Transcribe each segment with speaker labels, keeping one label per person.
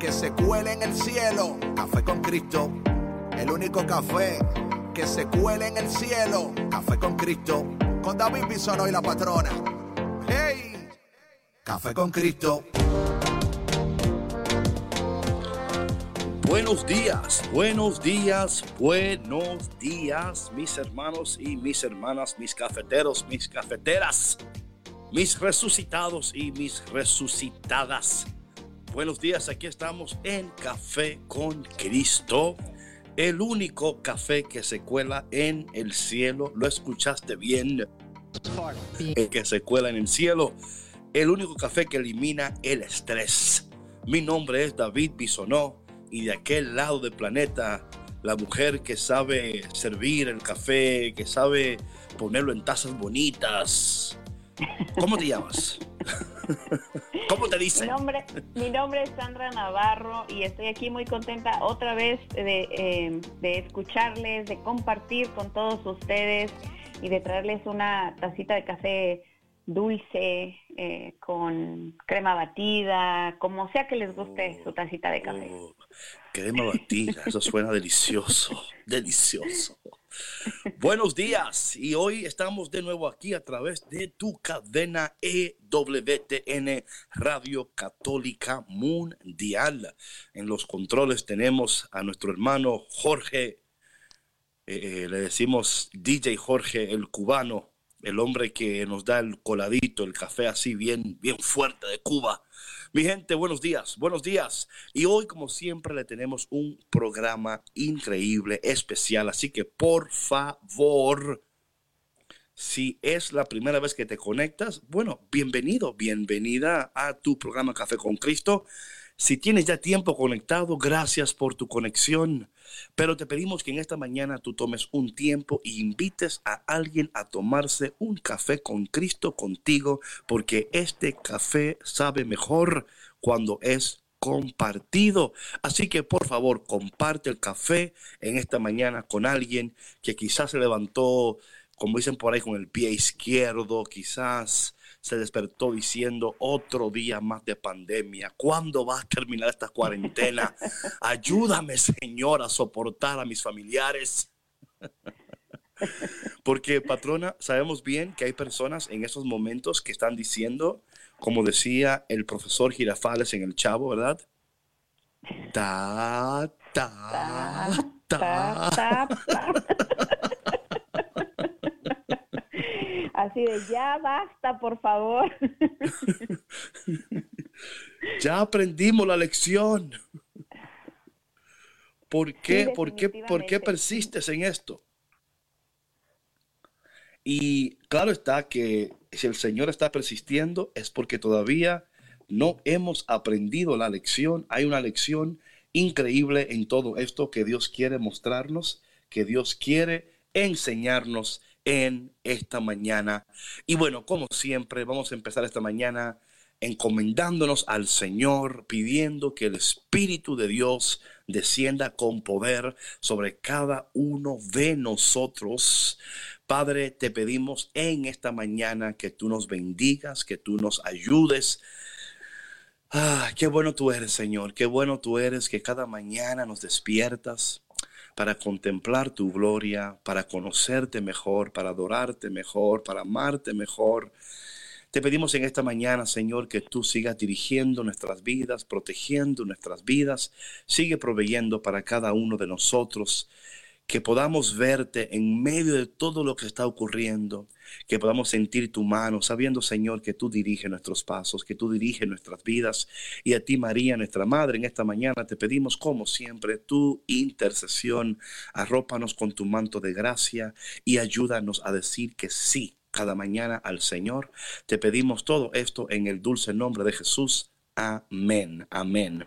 Speaker 1: que se cuele en el cielo. Café con Cristo, el único café que se cuele en el cielo. Café con Cristo, con David Bisono y la patrona. ¡Hey! Café con Cristo.
Speaker 2: Buenos días, buenos días, buenos días, mis hermanos y mis hermanas, mis cafeteros, mis cafeteras, mis resucitados y mis resucitadas. Buenos días, aquí estamos en Café con Cristo, el único café que se cuela en el cielo. ¿Lo escuchaste bien? El que se cuela en el cielo, el único café que elimina el estrés. Mi nombre es David Bisonó y de aquel lado del planeta, la mujer que sabe servir el café, que sabe ponerlo en tazas bonitas. ¿Cómo te llamas? ¿Cómo te dice?
Speaker 3: Mi nombre, mi nombre es Sandra Navarro y estoy aquí muy contenta otra vez de, eh, de escucharles, de compartir con todos ustedes y de traerles una tacita de café dulce, eh, con crema batida, como sea que les guste su tacita de café. Oh,
Speaker 2: crema batida, eso suena delicioso, delicioso. Buenos días y hoy estamos de nuevo aquí a través de tu cadena EWTN Radio Católica Mundial. En los controles tenemos a nuestro hermano Jorge, eh, le decimos DJ Jorge el cubano, el hombre que nos da el coladito, el café así bien, bien fuerte de Cuba. Mi gente, buenos días, buenos días. Y hoy, como siempre, le tenemos un programa increíble, especial. Así que, por favor, si es la primera vez que te conectas, bueno, bienvenido, bienvenida a tu programa Café con Cristo. Si tienes ya tiempo conectado, gracias por tu conexión. Pero te pedimos que en esta mañana tú tomes un tiempo e invites a alguien a tomarse un café con Cristo contigo, porque este café sabe mejor cuando es compartido. Así que por favor, comparte el café en esta mañana con alguien que quizás se levantó, como dicen por ahí, con el pie izquierdo, quizás se despertó diciendo otro día más de pandemia. ¿Cuándo va a terminar esta cuarentena? Ayúdame, Señor, a soportar a mis familiares. Porque, patrona, sabemos bien que hay personas en esos momentos que están diciendo, como decía el profesor Girafales en El Chavo, ¿verdad? Ta, ta, ta. ta, ta.
Speaker 3: Así de, ya basta, por favor.
Speaker 2: ya aprendimos la lección. ¿Por qué, por, qué, ¿Por qué persistes en esto? Y claro está que si el Señor está persistiendo es porque todavía no hemos aprendido la lección. Hay una lección increíble en todo esto que Dios quiere mostrarnos, que Dios quiere enseñarnos en esta mañana. Y bueno, como siempre, vamos a empezar esta mañana encomendándonos al Señor, pidiendo que el Espíritu de Dios descienda con poder sobre cada uno de nosotros. Padre, te pedimos en esta mañana que tú nos bendigas, que tú nos ayudes. Ah, qué bueno tú eres, Señor, qué bueno tú eres que cada mañana nos despiertas para contemplar tu gloria, para conocerte mejor, para adorarte mejor, para amarte mejor. Te pedimos en esta mañana, Señor, que tú sigas dirigiendo nuestras vidas, protegiendo nuestras vidas, sigue proveyendo para cada uno de nosotros que podamos verte en medio de todo lo que está ocurriendo, que podamos sentir tu mano, sabiendo, Señor, que tú diriges nuestros pasos, que tú diriges nuestras vidas. Y a ti, María, nuestra Madre, en esta mañana te pedimos, como siempre, tu intercesión. Arrópanos con tu manto de gracia y ayúdanos a decir que sí cada mañana al Señor. Te pedimos todo esto en el dulce nombre de Jesús. Amén. Amén.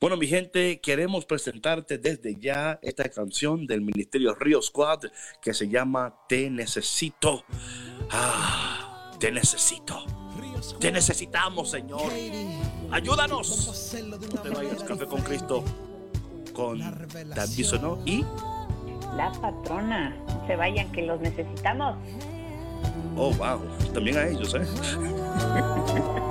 Speaker 2: Bueno, mi gente, queremos presentarte desde ya esta canción del Ministerio Río Squad que se llama Te Necesito. Ah, te necesito. Te necesitamos, Señor. Ayúdanos. No te vayas, Café con Cristo, con David Sonó y
Speaker 3: la patrona. No se vayan, que los necesitamos.
Speaker 2: Oh, wow. También a ellos, ¿eh?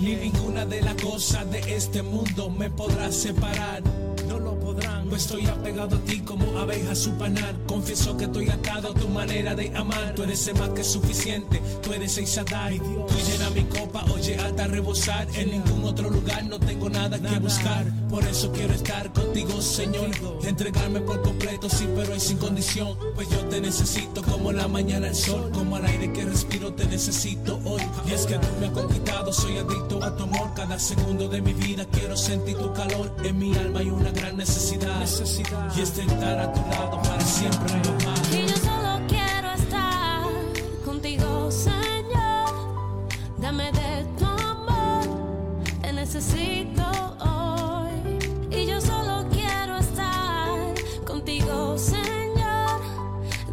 Speaker 4: Ni ninguna de las cosas de este mundo me podrá separar estoy apegado a ti como abeja a su panal. Confieso que estoy atado a tu manera de amar. Tú eres más que suficiente, tú eres el Shaddai. Tú llena mi copa, oye, hasta rebosar. En ningún otro lugar no tengo nada que buscar. Por eso quiero estar contigo, Señor. Entregarme por completo, sí, pero es sin condición. Pues yo te necesito como la mañana el sol. Como al aire que respiro, te necesito hoy. Y es que tú me has conquistado, soy adicto a tu amor. Cada segundo de mi vida quiero sentir tu calor. En mi alma hay una gran necesidad y es estar a tu lado para siempre
Speaker 5: Y yo solo quiero estar contigo, Señor. Dame de tu amor, te necesito hoy. Y yo solo quiero estar contigo, Señor.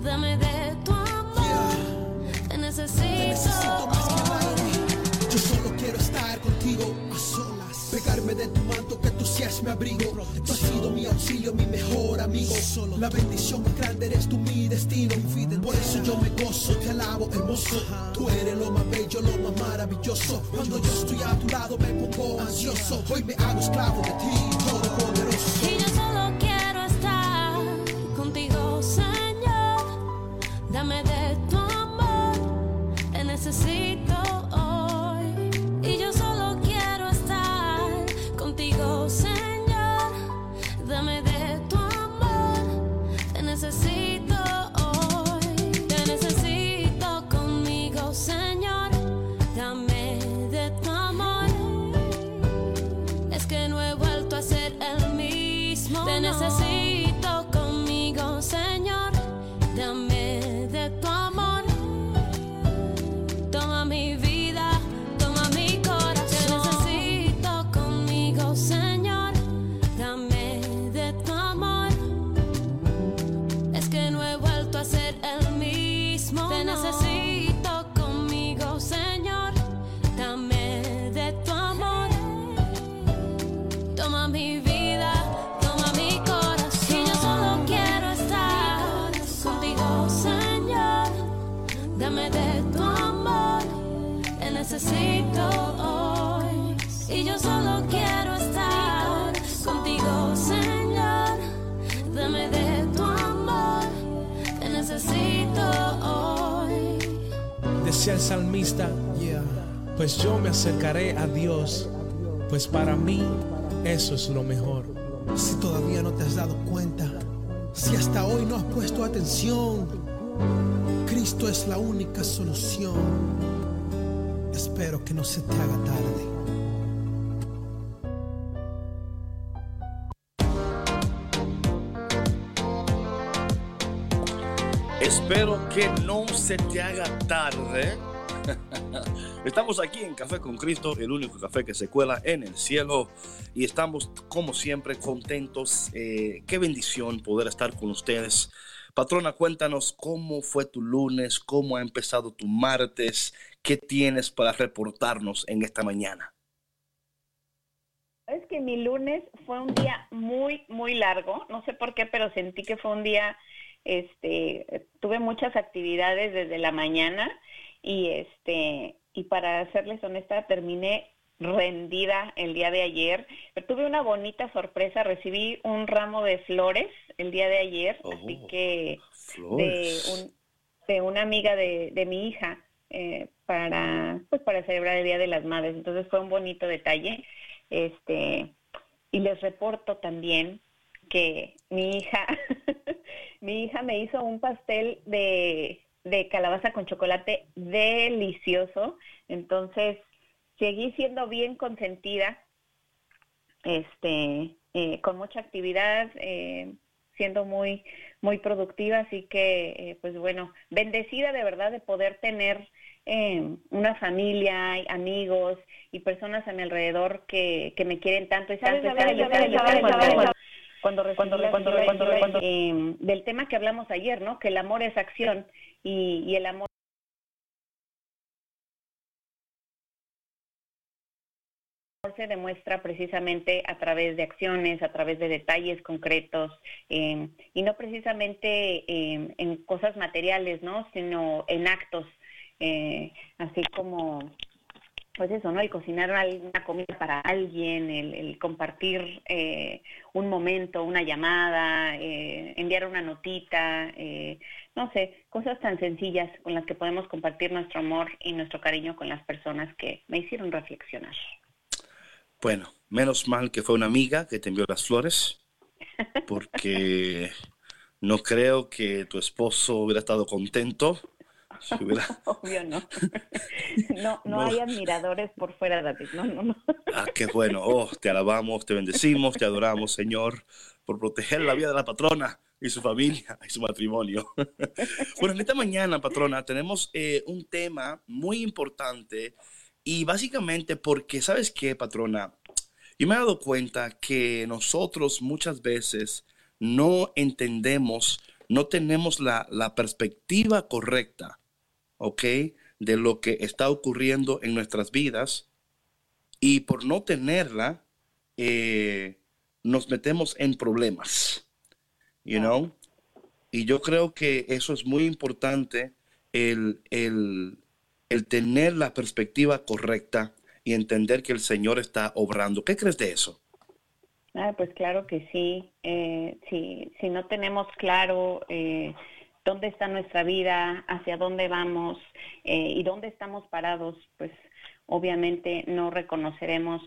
Speaker 5: Dame de tu amor, te necesito, hoy.
Speaker 6: Yo solo quiero estar contigo a solas, pegarme de tu manto que tú seas mi abrigo mi auxilio, mi mejor amigo. Solo la bendición más grande eres tú, mi destino. Por eso yo me gozo, te alabo, hermoso. Tú eres lo más bello, lo más maravilloso. Cuando yo estoy a tu lado me pongo ansioso. Hoy me hago esclavo de ti, poderoso.
Speaker 5: Y yo solo quiero estar contigo, Señor. Dame de tu amor, te necesito.
Speaker 4: Salmista, pues yo me acercaré a Dios, pues para mí eso es lo mejor.
Speaker 6: Si todavía no te has dado cuenta, si hasta hoy no has puesto atención, Cristo es la única solución. Espero que no se te haga tarde.
Speaker 2: Espero que no se te haga tarde. Estamos aquí en Café con Cristo, el único café que se cuela en el cielo. Y estamos, como siempre, contentos. Eh, qué bendición poder estar con ustedes. Patrona, cuéntanos cómo fue tu lunes, cómo ha empezado tu martes, qué tienes para reportarnos en esta mañana.
Speaker 3: Es que mi lunes fue un día muy, muy largo. No sé por qué, pero sentí que fue un día este, tuve muchas actividades desde la mañana y este, y para serles honesta, terminé rendida el día de ayer, pero tuve una bonita sorpresa, recibí un ramo de flores el día de ayer, así oh, que de, de, una amiga de, de mi hija eh, para pues para celebrar el Día de las Madres, entonces fue un bonito detalle, este y les reporto también que mi hija, mi hija me hizo un pastel de, de calabaza con chocolate delicioso. Entonces, seguí siendo bien consentida, este, eh, con mucha actividad, eh, siendo muy, muy productiva, así que, eh, pues bueno, bendecida de verdad de poder tener una familia, amigos y personas a mi alrededor que, que me quieren tanto. Y sabes, cuando cuando, cuando, cuando, del tema que hablamos ayer, ¿no? Que el amor es acción y, y el amor se demuestra precisamente a través de acciones, a través de detalles concretos em, y no precisamente em, en cosas materiales, ¿no? Sino en actos, eh, así como pues eso, ¿no? El cocinar una comida para alguien, el, compartir eh, un momento, una llamada, eh, enviar una notita, no sé, cosas tan sencillas con las que podemos compartir nuestro amor y nuestro cariño con las personas que me hicieron reflexionar.
Speaker 2: Bueno, menos mal que fue una amiga que te envió las flores, porque no creo que tu esposo hubiera estado contento.
Speaker 3: Obvio no. no. No, hay admiradores por fuera, David. No, no, no.
Speaker 2: Ah, qué bueno. Oh, te alabamos, te bendecimos, te adoramos, Señor, por proteger la vida de la patrona y su familia y su matrimonio. bueno, en esta mañana, patrona, tenemos eh, un tema muy importante y básicamente porque, ¿sabes qué, patrona? Yo me he dado cuenta que nosotros muchas veces no entendemos, no tenemos la, perspectiva correcta, ¿ok? De lo que está ocurriendo en nuestras vidas. Y por no tenerla, eh, nos metemos en problemas, you know? Y yo creo que eso es muy importante, el, el el tener la perspectiva correcta y entender que el Señor está obrando. ¿Qué crees de eso?
Speaker 3: Ah, pues claro que sí. Eh, si, no tenemos claro eh, dónde está nuestra vida, hacia dónde vamos eh, y dónde estamos parados, pues obviamente no reconoceremos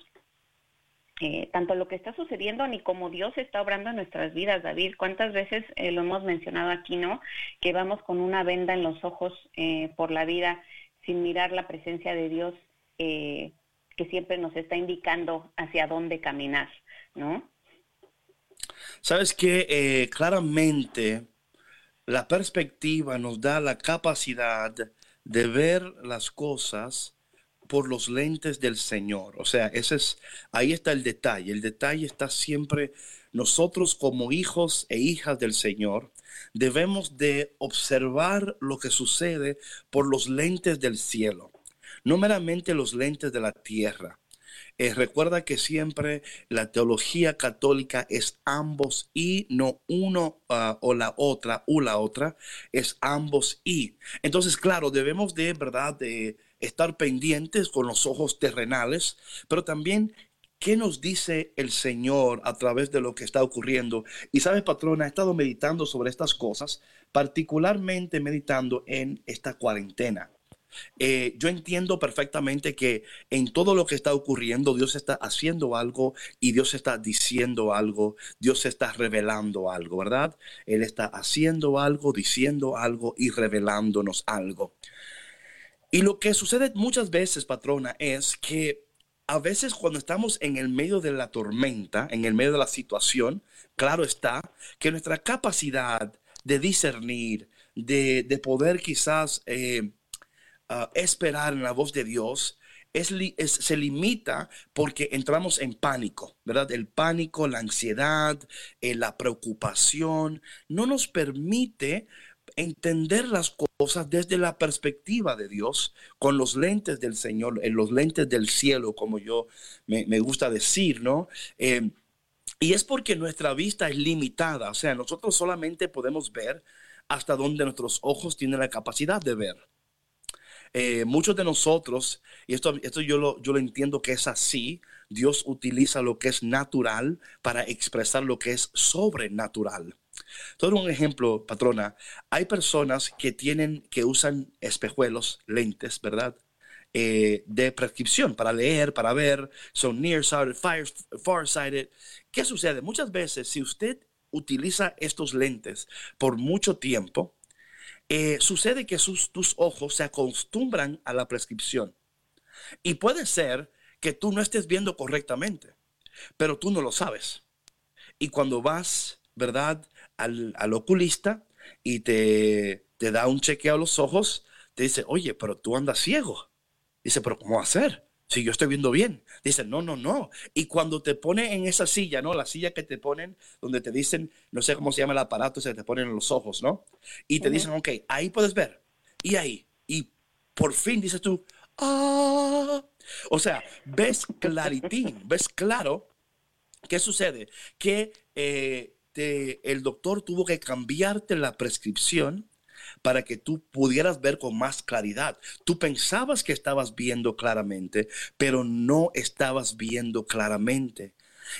Speaker 3: tanto lo que está sucediendo ni cómo Dios está obrando en nuestras vidas, David. ¿Cuántas veces lo hemos mencionado aquí, no? Que vamos con una venda en los ojos por la vida sin mirar la presencia de Dios eh, que siempre nos está indicando hacia dónde caminar, ¿no?
Speaker 2: Sabes que eh, claramente la perspectiva nos da la capacidad de ver las cosas por los lentes del Señor. O sea, ese es, ahí está el detalle. El detalle está siempre nosotros como hijos e hijas del Señor debemos de observar lo que sucede por los lentes del cielo, no meramente los lentes de la tierra. Eh, recuerda que siempre la teología católica es ambos y, no uno ah, o la otra, o la otra, es ambos y. Entonces, claro, debemos de, ¿verdad?, de estar pendientes con los ojos terrenales, pero también ¿Qué nos dice el Señor a través de lo que está ocurriendo? Y sabes, patrona, he estado meditando sobre estas cosas, particularmente meditando en esta cuarentena. Eh, yo entiendo perfectamente que en todo lo que está ocurriendo, Dios está haciendo algo y Dios está diciendo algo, Dios está revelando algo, ¿verdad? Él está haciendo algo, diciendo algo y revelándonos algo. Y lo que sucede muchas veces, patrona, es que a veces cuando estamos en el medio de la tormenta, en el medio de la situación, claro está que nuestra capacidad de discernir, de, poder quizás eh, esperar en la voz de Dios, es, se limita porque entramos en pánico, ¿verdad? El pánico, la ansiedad, eh, la preocupación, no nos permite entender las cosas desde la perspectiva de Dios, con los lentes del Señor, en los lentes del cielo, como yo me, gusta decir, ¿no? Eh, y es porque nuestra vista es limitada, o sea, nosotros solamente podemos ver hasta donde nuestros ojos tienen la capacidad de ver. Eh, muchos de nosotros, y esto, esto yo, lo, yo lo entiendo que es así, Dios utiliza lo que es natural para expresar lo que es sobrenatural. Todo un ejemplo, patrona. Hay personas que tienen, que usan espejuelos, lentes, ¿verdad? Eh, de prescripción para leer, para ver, son nearsighted, farsighted. ¿Qué sucede? Muchas veces, si usted utiliza estos lentes por mucho tiempo, eh, sucede que tus ojos se acostumbran a la prescripción. Y puede ser que tú no estés viendo correctamente, pero tú no lo sabes. Y cuando vas, ¿verdad?, al, al oculista y te, te da un chequeo a los ojos, te dice, oye, pero tú andas ciego. Dice, pero ¿cómo hacer? Si yo estoy viendo bien. Dice, no, no, no. Y cuando te pone en esa silla, ¿no? La silla que te ponen, donde te dicen, no sé cómo se llama el aparato, se te ponen en los ojos, ¿no? Y te dicen, ok, ahí puedes ver. Y ahí. Y por fin dices tú, ah. O sea, ves claritín, ves claro. ¿Qué sucede? Que eh, el doctor tuvo que cambiarte la prescripción para que tú pudieras ver con más claridad. Tú pensabas que estabas viendo claramente, pero no estabas viendo claramente.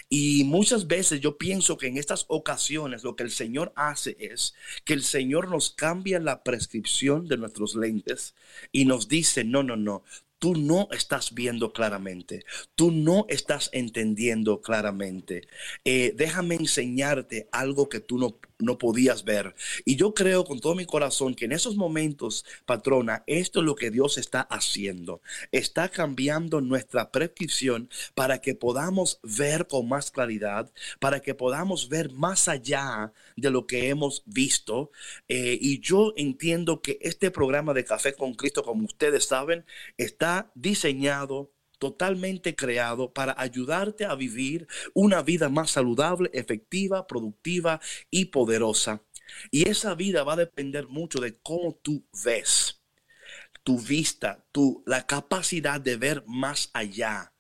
Speaker 2: Y muchas veces yo pienso que en estas ocasiones lo que el Señor hace es que el Señor nos cambia la prescripción de nuestros lentes y nos dice, no, no, no, tú no estás viendo claramente, tú no estás entendiendo claramente. Eh, déjame enseñarte algo que tú no no podías ver. Y yo creo con todo mi corazón que en esos momentos, patrona, esto es lo que Dios está haciendo. Está cambiando nuestra prescripción para que podamos ver con más claridad, para que podamos ver más allá de lo que hemos visto. Eh, y yo entiendo que este programa de Café con Cristo, como ustedes saben, está diseñado totalmente creado para ayudarte a vivir una vida más saludable, efectiva, productiva y poderosa. Y esa vida va a depender mucho de cómo tú ves, tu vista, tu, la capacidad de ver más allá.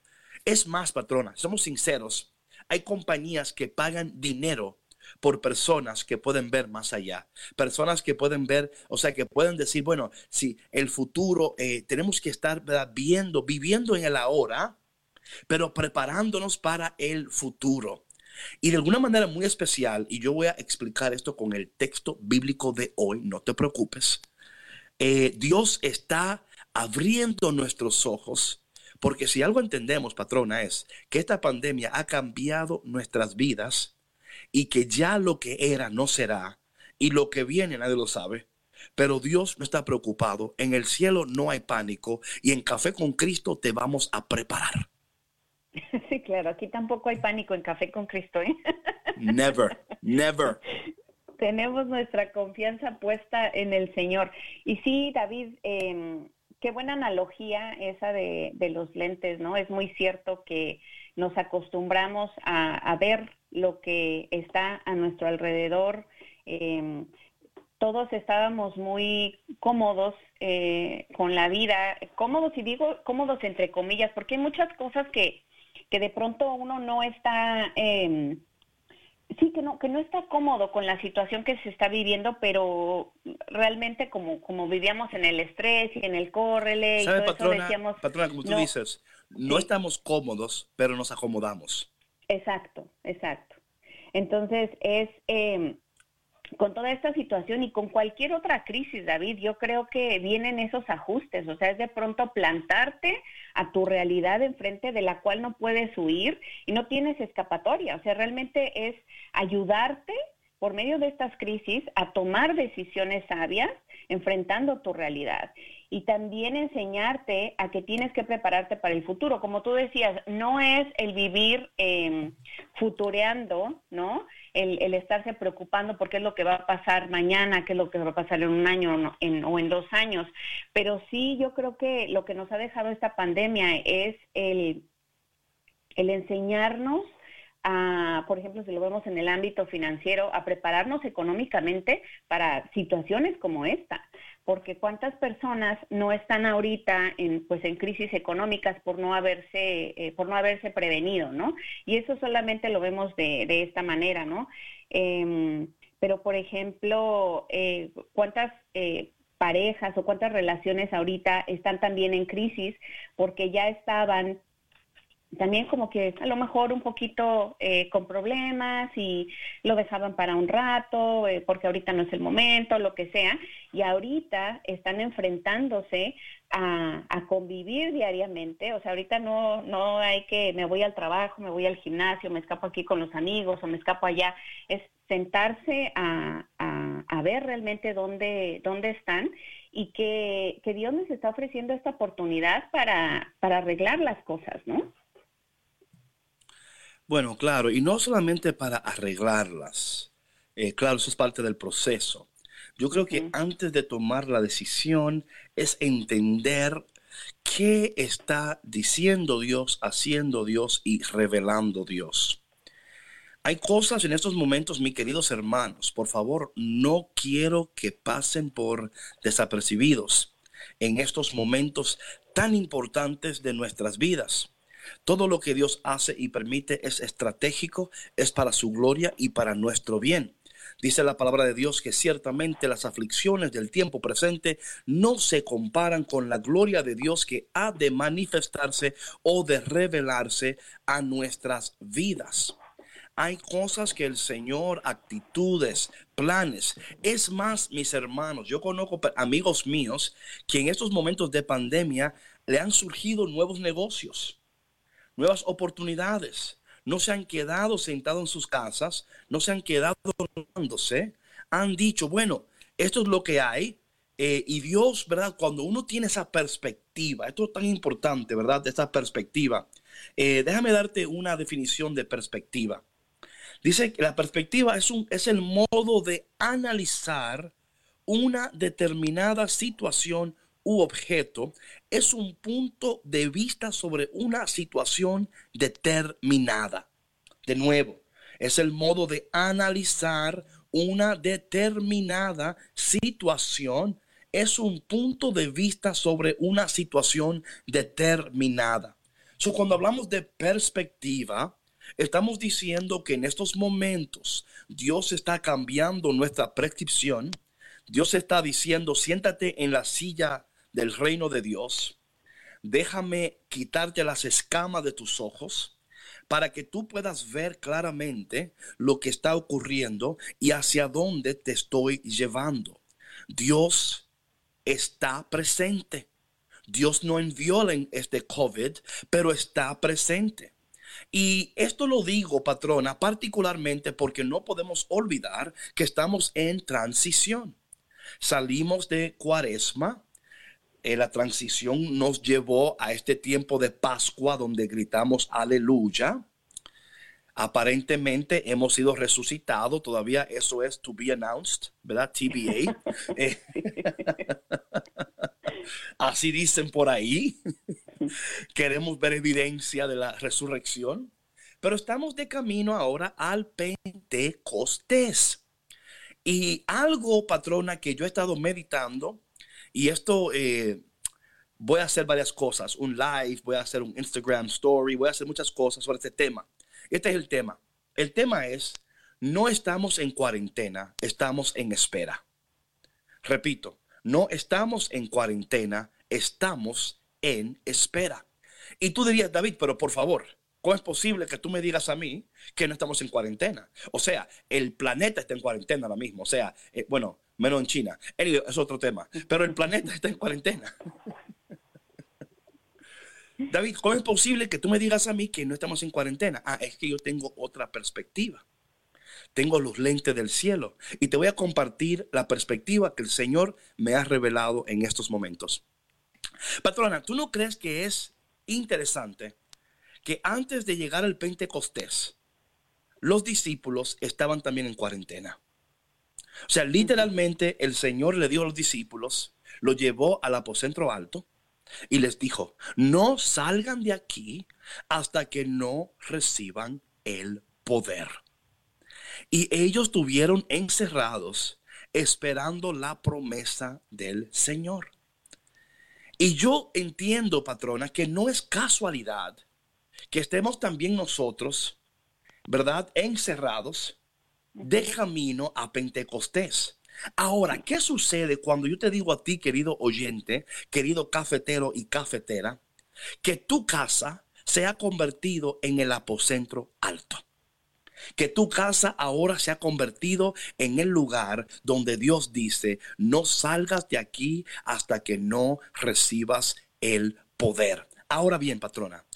Speaker 2: Es más, patrona, somos sinceros, hay compañías que pagan dinero por personas que pueden ver más allá, personas que pueden ver, o sea, que pueden decir, bueno, si el futuro, eh, tenemos que estar viendo, viviendo en el ahora, pero preparándonos para el futuro. Y de alguna manera muy especial, y yo voy a explicar esto con el texto bíblico de hoy, no te preocupes, eh, Dios está abriendo nuestros ojos, porque si algo entendemos, patrona, es que esta pandemia ha cambiado nuestras vidas y que ya lo que era no será y lo que viene nadie lo sabe. Pero Dios no está preocupado. En el cielo no hay pánico y en Café con Cristo te vamos a preparar.
Speaker 3: Sí, claro, aquí tampoco hay pánico en Café con Cristo. ¿eh?
Speaker 2: Never, never.
Speaker 3: Tenemos nuestra confianza puesta en el Señor. Y sí, David, em, qué buena analogía esa de, de, los lentes, ¿no? Es muy cierto que nos acostumbramos a, ver lo que está a nuestro alrededor. Em, todos estábamos muy cómodos eh, con la vida, cómodos y digo cómodos entre comillas, porque hay muchas cosas que, que de pronto uno no está, eh, sí, que no, que no está cómodo con la situación que se está viviendo, pero realmente como, como vivíamos en el estrés y en el córrele y todo
Speaker 2: patrona,
Speaker 3: eso decíamos...
Speaker 2: Patrona, como tú dices, no estamos cómodos, pero nos acomodamos.
Speaker 3: Exacto, exacto. Entonces es eh, con toda esta situación y con cualquier otra crisis, David, yo creo que vienen esos ajustes, o sea, es de pronto plantarte a tu realidad enfrente de la cual no puedes huir y no tienes escapatoria, o sea, realmente es ayudarte por medio de estas crisis a tomar decisiones sabias enfrentando tu realidad y también enseñarte a que tienes que prepararte para el futuro. Como tú decías, no es el vivir eh, futureando, ¿no? El, estarse preocupando por qué es lo que va a pasar mañana, qué es lo que va a pasar en un año o en, o en dos años. Pero sí, yo creo que lo que nos ha dejado esta pandemia es el, el enseñarnos a, por ejemplo, si lo vemos en el ámbito financiero, a prepararnos económicamente para situaciones como esta porque cuántas personas no están ahorita en pues en crisis económicas por no haberse eh, por no haberse prevenido no y eso solamente lo vemos de, de esta manera no eh, pero por ejemplo eh, cuántas eh, parejas o cuántas relaciones ahorita están también en crisis porque ya estaban también como que a lo mejor un poquito eh, con problemas y lo dejaban para un rato eh, porque ahorita no es el momento, lo que sea, y ahorita están enfrentándose a, a, convivir diariamente, o sea, ahorita no, no hay que me voy al trabajo, me voy al gimnasio, me escapo aquí con los amigos o me escapo allá, es sentarse a, a, a ver realmente dónde, dónde están y que, que Dios nos está ofreciendo esta oportunidad para, para arreglar las cosas, ¿no?
Speaker 2: Bueno, claro, y no solamente para arreglarlas, eh, claro, eso es parte del proceso. Yo creo que antes de tomar la decisión es entender qué está diciendo Dios, haciendo Dios y revelando Dios. Hay cosas en estos momentos, mis queridos hermanos, por favor, no quiero que pasen por desapercibidos en estos momentos tan importantes de nuestras vidas. Todo lo que Dios hace y permite es estratégico, es para su gloria y para nuestro bien. Dice la palabra de Dios que ciertamente las aflicciones del tiempo presente no se comparan con la gloria de Dios que ha de manifestarse o de revelarse a nuestras vidas. Hay cosas que el Señor, actitudes, planes. Es más, mis hermanos, yo conozco amigos míos que en estos momentos de pandemia le han surgido nuevos negocios nuevas oportunidades. No se han quedado sentados en sus casas, no se han quedado dormiéndose. Han dicho, bueno, esto es lo que hay. Eh, y Dios, ¿verdad? Cuando uno tiene esa perspectiva, esto es tan importante, ¿verdad? Esa perspectiva. Eh, déjame darte una definición de perspectiva. Dice que la perspectiva es, un, es el modo de analizar una determinada situación u objeto es un punto de vista sobre una situación determinada. De nuevo, es el modo de analizar una determinada situación. Es un punto de vista sobre una situación determinada. So, cuando hablamos de perspectiva, estamos diciendo que en estos momentos Dios está cambiando nuestra prescripción. Dios está diciendo, siéntate en la silla del reino de Dios, déjame quitarte las escamas de tus ojos para que tú puedas ver claramente lo que está ocurriendo y hacia dónde te estoy llevando. Dios está presente. Dios no envió este COVID, pero está presente. Y esto lo digo, patrona, particularmente porque no podemos olvidar que estamos en transición. Salimos de cuaresma, eh, la transición nos llevó a este tiempo de Pascua donde gritamos aleluya. Aparentemente hemos sido resucitados, todavía eso es to be announced, ¿verdad? TBA. Eh, así dicen por ahí. Queremos ver evidencia de la resurrección, pero estamos de camino ahora al Pentecostés. Y algo, patrona, que yo he estado meditando, y esto, eh, voy a hacer varias cosas, un live, voy a hacer un Instagram story, voy a hacer muchas cosas sobre este tema. Este es el tema. El tema es, no estamos en cuarentena, estamos en espera. Repito, no estamos en cuarentena, estamos en espera. Y tú dirías, David, pero por favor, ¿cómo es posible que tú me digas a mí que no estamos en cuarentena? O sea, el planeta está en cuarentena ahora mismo. O sea, eh, bueno, menos en China. es otro tema. Pero el planeta está en cuarentena. David, ¿cómo es posible que tú me digas a mí que no estamos en cuarentena? Ah, es que yo tengo otra perspectiva. Tengo los lentes del cielo y te voy a compartir la perspectiva que el Señor me ha revelado en estos momentos. Patrona, ¿tú no crees que es interesante que antes de llegar al Pentecostés, los discípulos estaban también en cuarentena? O sea, literalmente el Señor le dio a los discípulos, lo llevó al aposento alto y les dijo, no salgan de aquí hasta que no reciban el poder. Y ellos estuvieron encerrados esperando la promesa del Señor. Y yo entiendo, patrona, que no es casualidad que estemos también nosotros, ¿verdad? Encerrados de camino a Pentecostés. Ahora, ¿qué sucede cuando yo te digo a ti, querido oyente, querido cafetero y cafetera, que tu casa se ha convertido en el apocentro alto. Que tu casa ahora se ha convertido en el lugar donde Dios dice, no salgas de aquí hasta que no recibas el poder. Ahora bien, patrona,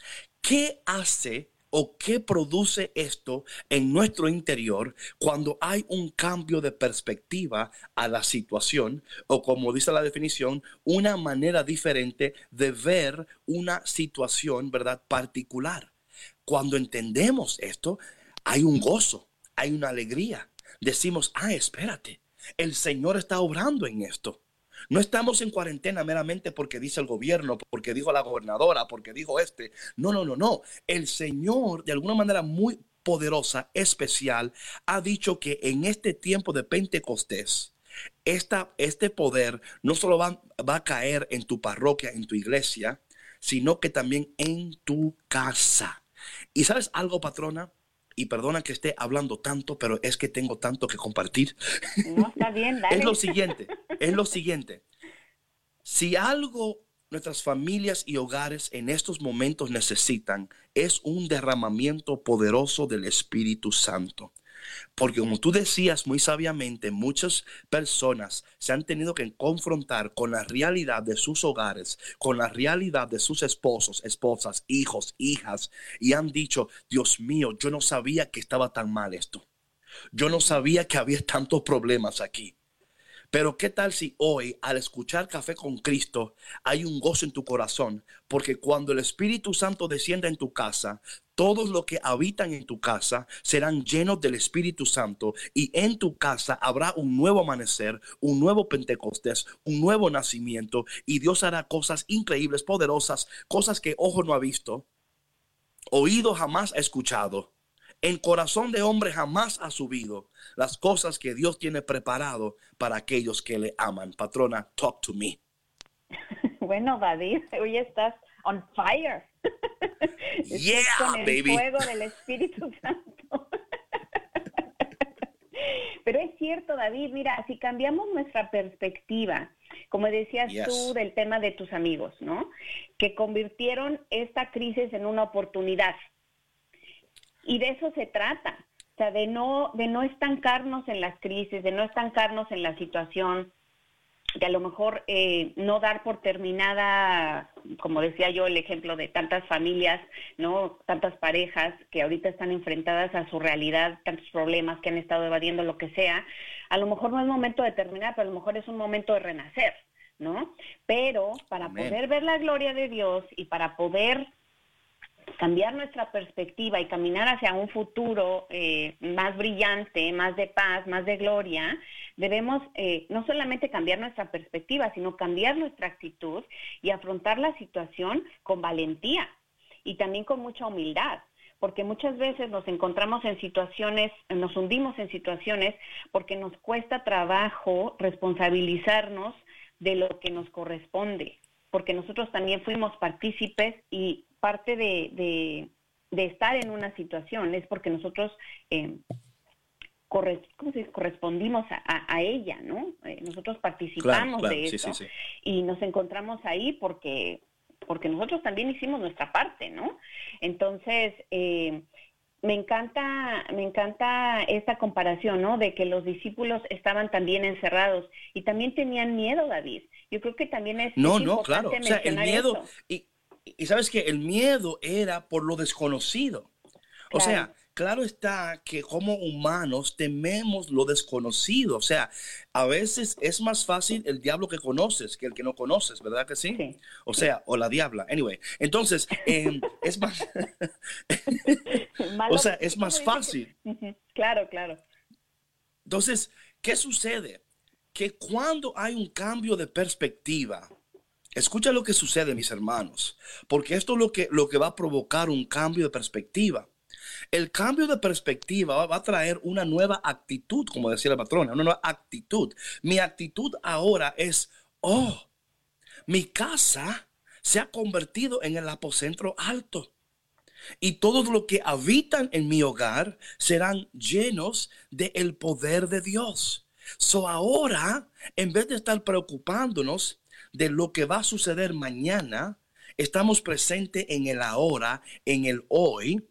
Speaker 2: ¿qué hace o qué produce esto en nuestro interior cuando hay un cambio de perspectiva a la situación o como dice la definición, una manera diferente de ver una situación, ¿verdad? particular. Cuando entendemos esto, hay un gozo, hay una alegría. Decimos, ah, espérate, el Señor está obrando en esto. No estamos en cuarentena meramente porque dice el gobierno, porque dijo la gobernadora, porque dijo este. No, no, no, no. El Señor, de alguna manera muy poderosa, especial, ha dicho que en este tiempo de Pentecostés, esta, este poder no solo va, va a caer en tu parroquia, en tu iglesia, sino que también en tu casa. ¿Y sabes algo, patrona? y perdona que esté hablando tanto, pero es que tengo tanto que compartir.
Speaker 3: No, está bien, dale.
Speaker 2: es lo siguiente, es lo siguiente. Si algo nuestras familias y hogares en estos momentos necesitan es un derramamiento poderoso del Espíritu Santo. Porque como tú decías muy sabiamente, muchas personas se han tenido que confrontar con la realidad de sus hogares, con la realidad de sus esposos, esposas, hijos, hijas, y han dicho, Dios mío, yo no sabía que estaba tan mal esto. Yo no sabía que había tantos problemas aquí. Pero ¿qué tal si hoy, al escuchar Café con Cristo, hay un gozo en tu corazón? Porque cuando el Espíritu Santo descienda en tu casa, todos los que habitan en tu casa serán llenos del Espíritu Santo y en tu casa habrá un nuevo amanecer, un nuevo Pentecostés, un nuevo nacimiento y Dios hará cosas increíbles, poderosas, cosas que ojo no ha visto, oído jamás ha escuchado, en corazón de hombre jamás ha subido las cosas que Dios tiene preparado para aquellos que le aman. Patrona, talk to me.
Speaker 3: Bueno, David, hoy estás on fire.
Speaker 2: Yeah,
Speaker 3: con el
Speaker 2: baby.
Speaker 3: fuego del Espíritu Santo. Pero es cierto, David, mira, si cambiamos nuestra perspectiva, como decías
Speaker 2: Yes.
Speaker 3: tú del tema de tus amigos, ¿no? Que convirtieron esta crisis en una oportunidad. Y de eso se trata, o sea, de no, de no estancarnos en las crisis, de no estancarnos en la situación, de a lo mejor eh, no dar por terminada, como decía yo, el ejemplo de tantas familias, no, tantas parejas que ahorita están enfrentadas a su realidad, tantos problemas que han estado evadiendo lo que sea. A lo mejor no es momento de terminar, pero a lo mejor es un momento de renacer, ¿no? Pero para
Speaker 2: Amén.
Speaker 3: poder ver la gloria de Dios y para poder cambiar nuestra perspectiva y caminar hacia un futuro eh, más brillante, más de paz, más de gloria, debemos eh, no solamente cambiar nuestra perspectiva, sino cambiar nuestra actitud y afrontar la situación con valentía y también con mucha humildad. Porque muchas veces nos encontramos en situaciones, nos hundimos en situaciones porque nos cuesta trabajo responsabilizarnos de lo que nos corresponde, porque nosotros también fuimos partícipes y parte de, de, de estar en una situación es porque nosotros eh, corre- ¿cómo se dice? correspondimos a, a- a ella, ¿no? Eh, nosotros participamos
Speaker 2: claro,
Speaker 3: de eso
Speaker 2: sí, sí.
Speaker 3: y nos encontramos ahí porque porque nosotros también hicimos nuestra parte, ¿no? Entonces, eh, me encanta, me encanta esta comparación, ¿no? De que los discípulos estaban también encerrados y también tenían miedo, David. Yo creo que también es
Speaker 2: No, no, claro. O sea, el miedo,
Speaker 3: eso.
Speaker 2: y, y sabes que el miedo era por lo desconocido. O
Speaker 3: Claro.
Speaker 2: sea, claro está que como humanos tememos lo desconocido. O sea, a veces es más fácil el diablo que conoces que el que no conoces, ¿verdad que sí?
Speaker 3: Sí.
Speaker 2: O sea, o la diabla. Anyway, entonces, em, es más, o sea, es
Speaker 3: ¿cómo
Speaker 2: más fácil.
Speaker 3: Claro, claro.
Speaker 2: Entonces, ¿qué sucede? Que cuando hay un cambio de perspectiva, escucha lo que sucede, mis hermanos, porque esto es lo que, lo que va a provocar un cambio de perspectiva. El cambio de perspectiva va, a traer una nueva actitud, como decía la patrona, una nueva actitud. Mi actitud ahora es, oh, mi casa se ha convertido en el apocentro alto y todos los que habitan en mi hogar serán llenos del poder de Dios. So ahora, en vez de estar preocupándonos de lo que va a suceder mañana, estamos presentes en el ahora, en el hoy,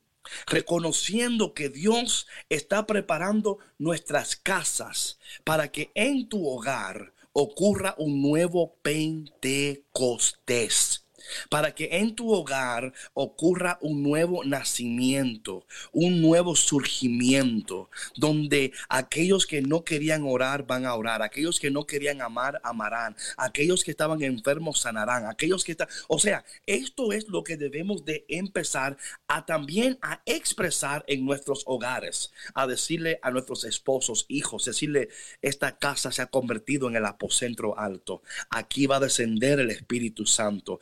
Speaker 2: reconociendo que Dios está preparando nuestras casas para que en tu hogar ocurra un nuevo Pentecostés para que en tu hogar ocurra un nuevo nacimiento, un nuevo surgimiento, donde aquellos que no querían orar van a orar, aquellos que no querían amar amarán, aquellos que estaban enfermos sanarán, aquellos que están, o sea, esto es lo que debemos de empezar a también a expresar en nuestros hogares, a decirle a nuestros esposos, hijos, decirle, esta casa se ha convertido en el apocentro alto, aquí va a descender el Espíritu Santo,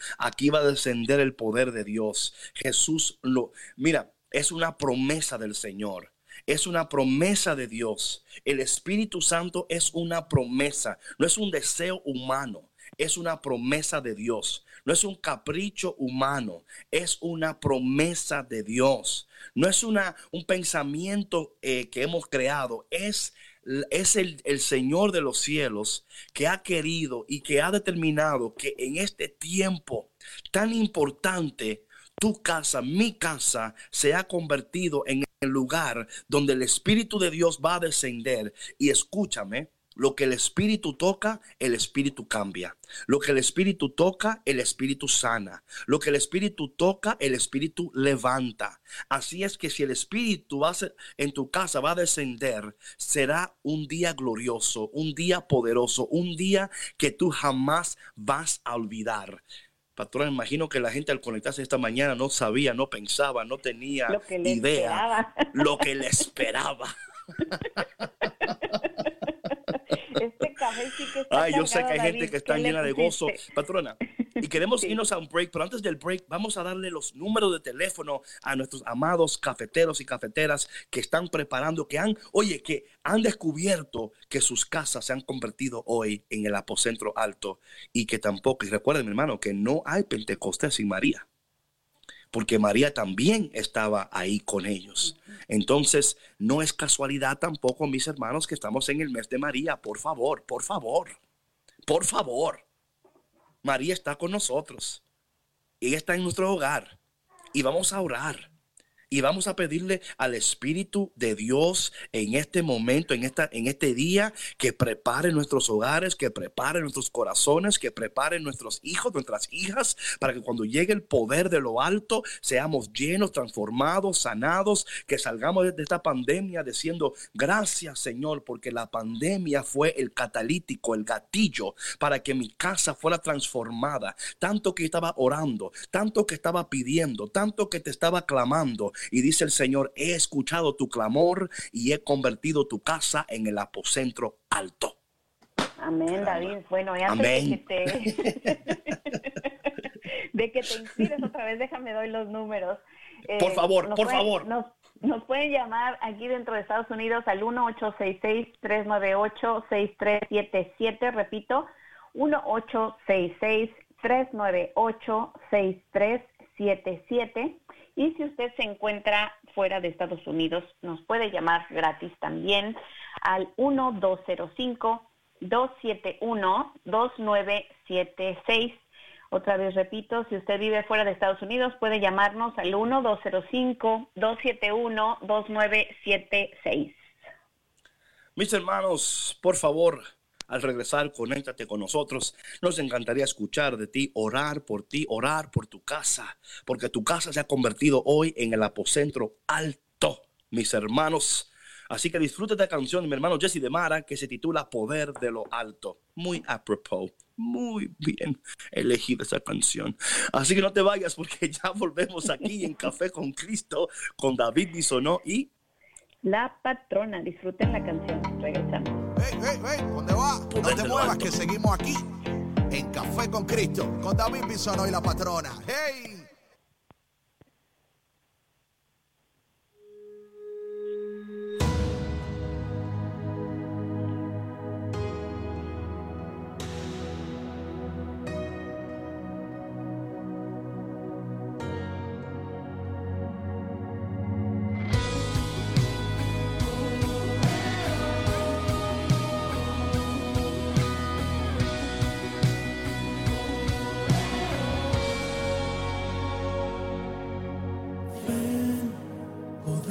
Speaker 2: va a descender el poder de Dios. Jesús lo, mira, es una promesa del Señor. Es una promesa de Dios. El Espíritu Santo es una promesa, no es un deseo humano, es una promesa de Dios. No es un capricho humano, es una promesa de Dios. No es una, un pensamiento eh, que hemos creado, es es el, Señor de los cielos que ha querido y que ha determinado que en este tiempo tan importante, tu casa, mi casa, se ha convertido en el lugar donde el Espíritu de Dios va a descender. Y escúchame, lo que el Espíritu toca, el Espíritu cambia. Lo que el Espíritu toca, el Espíritu sana. Lo que el Espíritu toca, el Espíritu levanta. Así es que si el Espíritu va en tu casa va a descender, será un día glorioso, un día poderoso, un día que tú jamás vas a olvidar. Patrón, imagino que la gente al conectarse esta mañana no sabía, no pensaba, no tenía idea lo que le esperaba.
Speaker 3: Café sí que
Speaker 2: está Ay, yo sé que hay gente que está llena de gozo. Patrona, y queremos irnos a un break, pero antes del break vamos a darle los números de teléfono a nuestros amados cafeteros y cafeteras que están preparando, que han, oye, que han descubierto que sus casas se han convertido hoy en el apocentro alto y que tampoco, y recuerden mi hermano, que no hay Pentecostés sin María porque María también estaba ahí con ellos. Entonces, no es casualidad tampoco, mis hermanos, que estamos en el mes de María. Por favor, por favor, por favor. María está con nosotros. Ella está en nuestro hogar. Y vamos a orar. Y vamos a pedirle al Espíritu de Dios en este momento, en, esta, en este día, que prepare nuestros hogares, que prepare nuestros corazones, que prepare nuestros hijos, nuestras hijas, para que cuando llegue el poder de lo alto, seamos llenos, transformados, sanados, que salgamos de esta pandemia diciendo, gracias Señor, porque la pandemia fue el catalítico, el gatillo, para que mi casa fuera transformada. Tanto que estaba orando, tanto que estaba pidiendo, tanto que te estaba clamando y dice el Señor, he escuchado tu clamor y he convertido tu casa en el apocentro alto.
Speaker 3: Amén, David. Bueno, ya Amén. De, que te... de que te inspires otra vez, déjame doy los números.
Speaker 2: por favor, por favor.
Speaker 3: Nos, nos pueden llamar aquí dentro de Estados Unidos al 1-866-398-6377. Repito, 1-866-398-6377. Y si usted se encuentra fuera de Estados Unidos, nos puede llamar gratis también al 1205-271-2976. Otra vez repito, si usted vive fuera de Estados Unidos, puede llamarnos al 1205-271-2976.
Speaker 2: Mis hermanos, por favor, al regresar, conéctate con nosotros. Nos encantaría escuchar de ti, orar por ti, orar por tu casa, porque tu casa se ha convertido hoy en el apocentro alto, mis hermanos. Así que disfrute esta canción mi hermano Jesse de Mara que se titula Poder de lo Alto. Muy apropos, muy bien elegida esa canción. Así que no te vayas porque ya volvemos aquí en Café con Cristo con David Bisonó y
Speaker 3: la patrona. Disfruten la canción. Regresamos.
Speaker 1: ¡Hey, hey, hey! ¿Dónde va? No te muevas, que seguimos aquí en Café con Cristo, con David Bisono y la patrona. ¡Hey!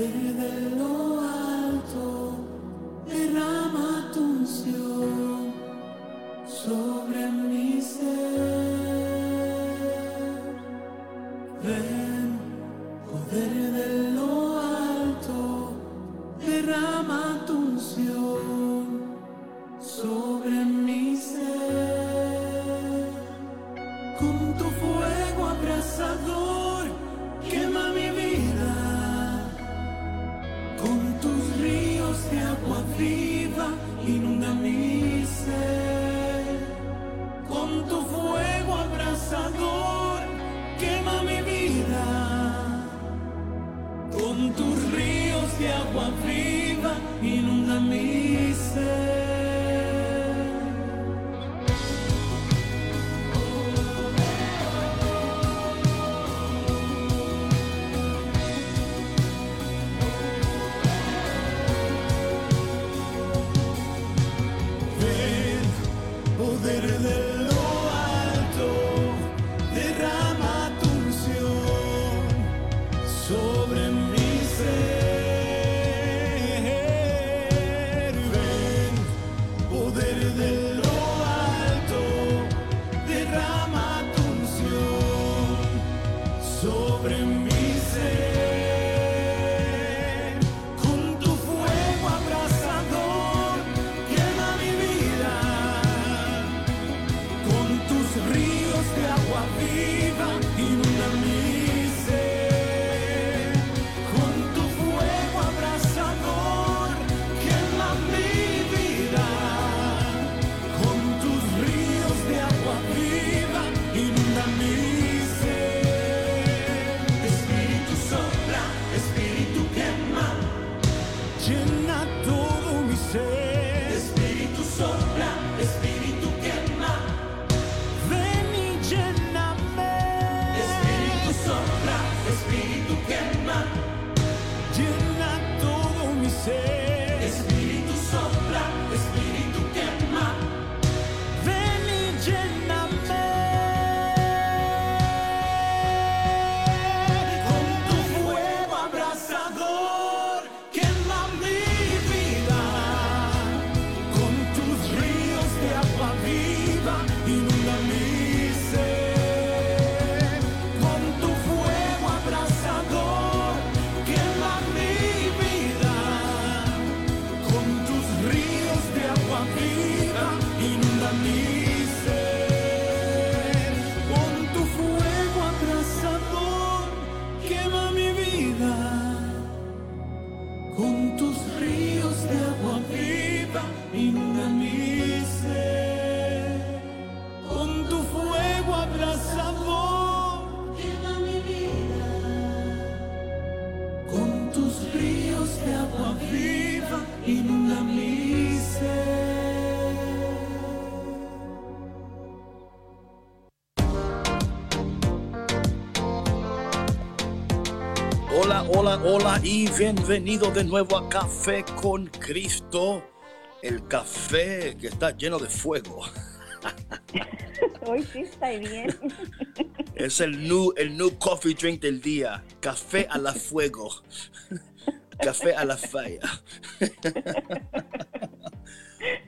Speaker 6: Poder
Speaker 2: Hola, hola, hola y bienvenido de nuevo a Café con Cristo, el café que está lleno de fuego.
Speaker 3: Hoy sí está bien.
Speaker 2: Es el new, el new coffee drink del día, café a la fuego, café a la falla.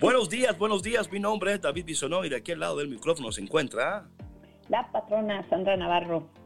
Speaker 2: buenos días, buenos días, mi nombre es David Bisonó y de aquí al lado del micrófono se encuentra...
Speaker 3: La patrona Sandra Navarro.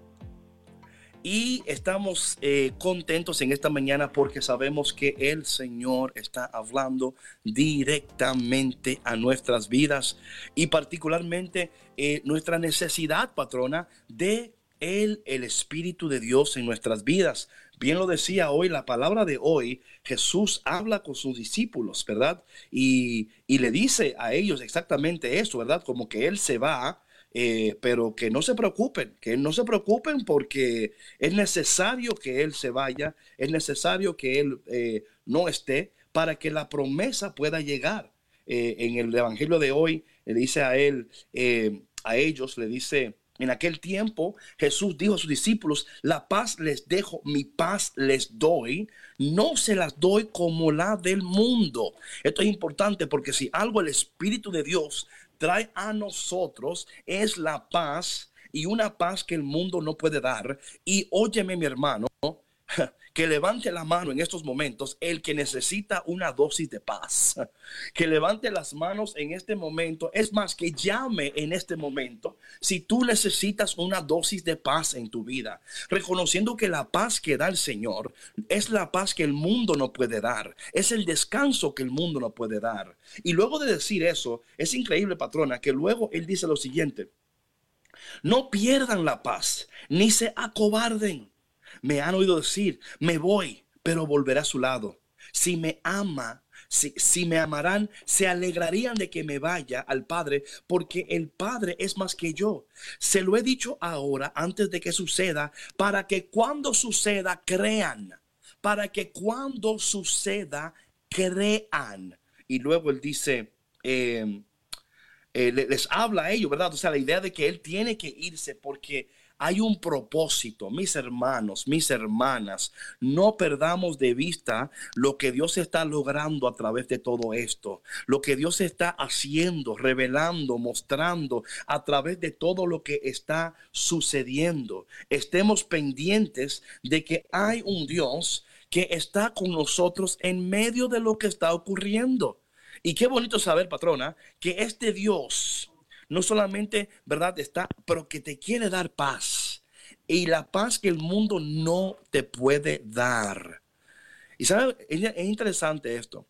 Speaker 2: Y estamos eh, contentos en esta mañana porque sabemos que el Señor está hablando directamente a nuestras vidas y particularmente eh, nuestra necesidad, patrona, de el, el Espíritu de Dios en nuestras vidas. Bien lo decía hoy, la palabra de hoy, Jesús habla con sus discípulos, ¿verdad? Y, y le dice a ellos exactamente eso, ¿verdad? Como que Él se va, eh, pero que no se preocupen, que no se preocupen porque es necesario que Él se vaya, es necesario que Él eh, no esté para que la promesa pueda llegar. Eh, en el Evangelio de hoy le dice a Él, eh, a ellos, le dice, en aquel tiempo Jesús dijo a sus discípulos, la paz les dejo, mi paz les doy, no se las doy como la del mundo. Esto es importante porque si algo el Espíritu de Dios trae a nosotros es la paz y una paz que el mundo no puede dar. Y óyeme mi hermano, que levante la mano en estos momentos el que necesita una dosis de paz. Que levante las manos en este momento. Es más, que llame en este momento si tú necesitas una dosis de paz en tu vida. Reconociendo que la paz que da el Señor es la paz que el mundo no puede dar. Es el descanso que el mundo no puede dar. Y luego de decir eso, es increíble, patrona, que luego él dice lo siguiente. No pierdan la paz, ni se acobarden me han oído decir, me voy, pero volveré a su lado. Si me ama, si, si, me amarán, se alegrarían de que me vaya al Padre, porque el Padre es más que yo. Se lo he dicho ahora, antes de que suceda, para que cuando suceda, crean. Para que cuando suceda, crean. Y luego él dice, em, eh, les habla a ellos, ¿verdad? O sea, la idea de que él tiene que irse porque hay un propósito, mis hermanos, mis hermanas. No perdamos de vista lo que Dios está logrando a través de todo esto, lo que Dios está haciendo, revelando, mostrando a través de todo lo que está sucediendo. Estemos pendientes de que hay un Dios que está con nosotros en medio de lo que está ocurriendo. Y qué bonito saber, patrona, que este Dios no solamente, ¿verdad? Está, pero que te quiere dar paz. Y la paz que el mundo no te puede dar. Y sabe, es interesante esto.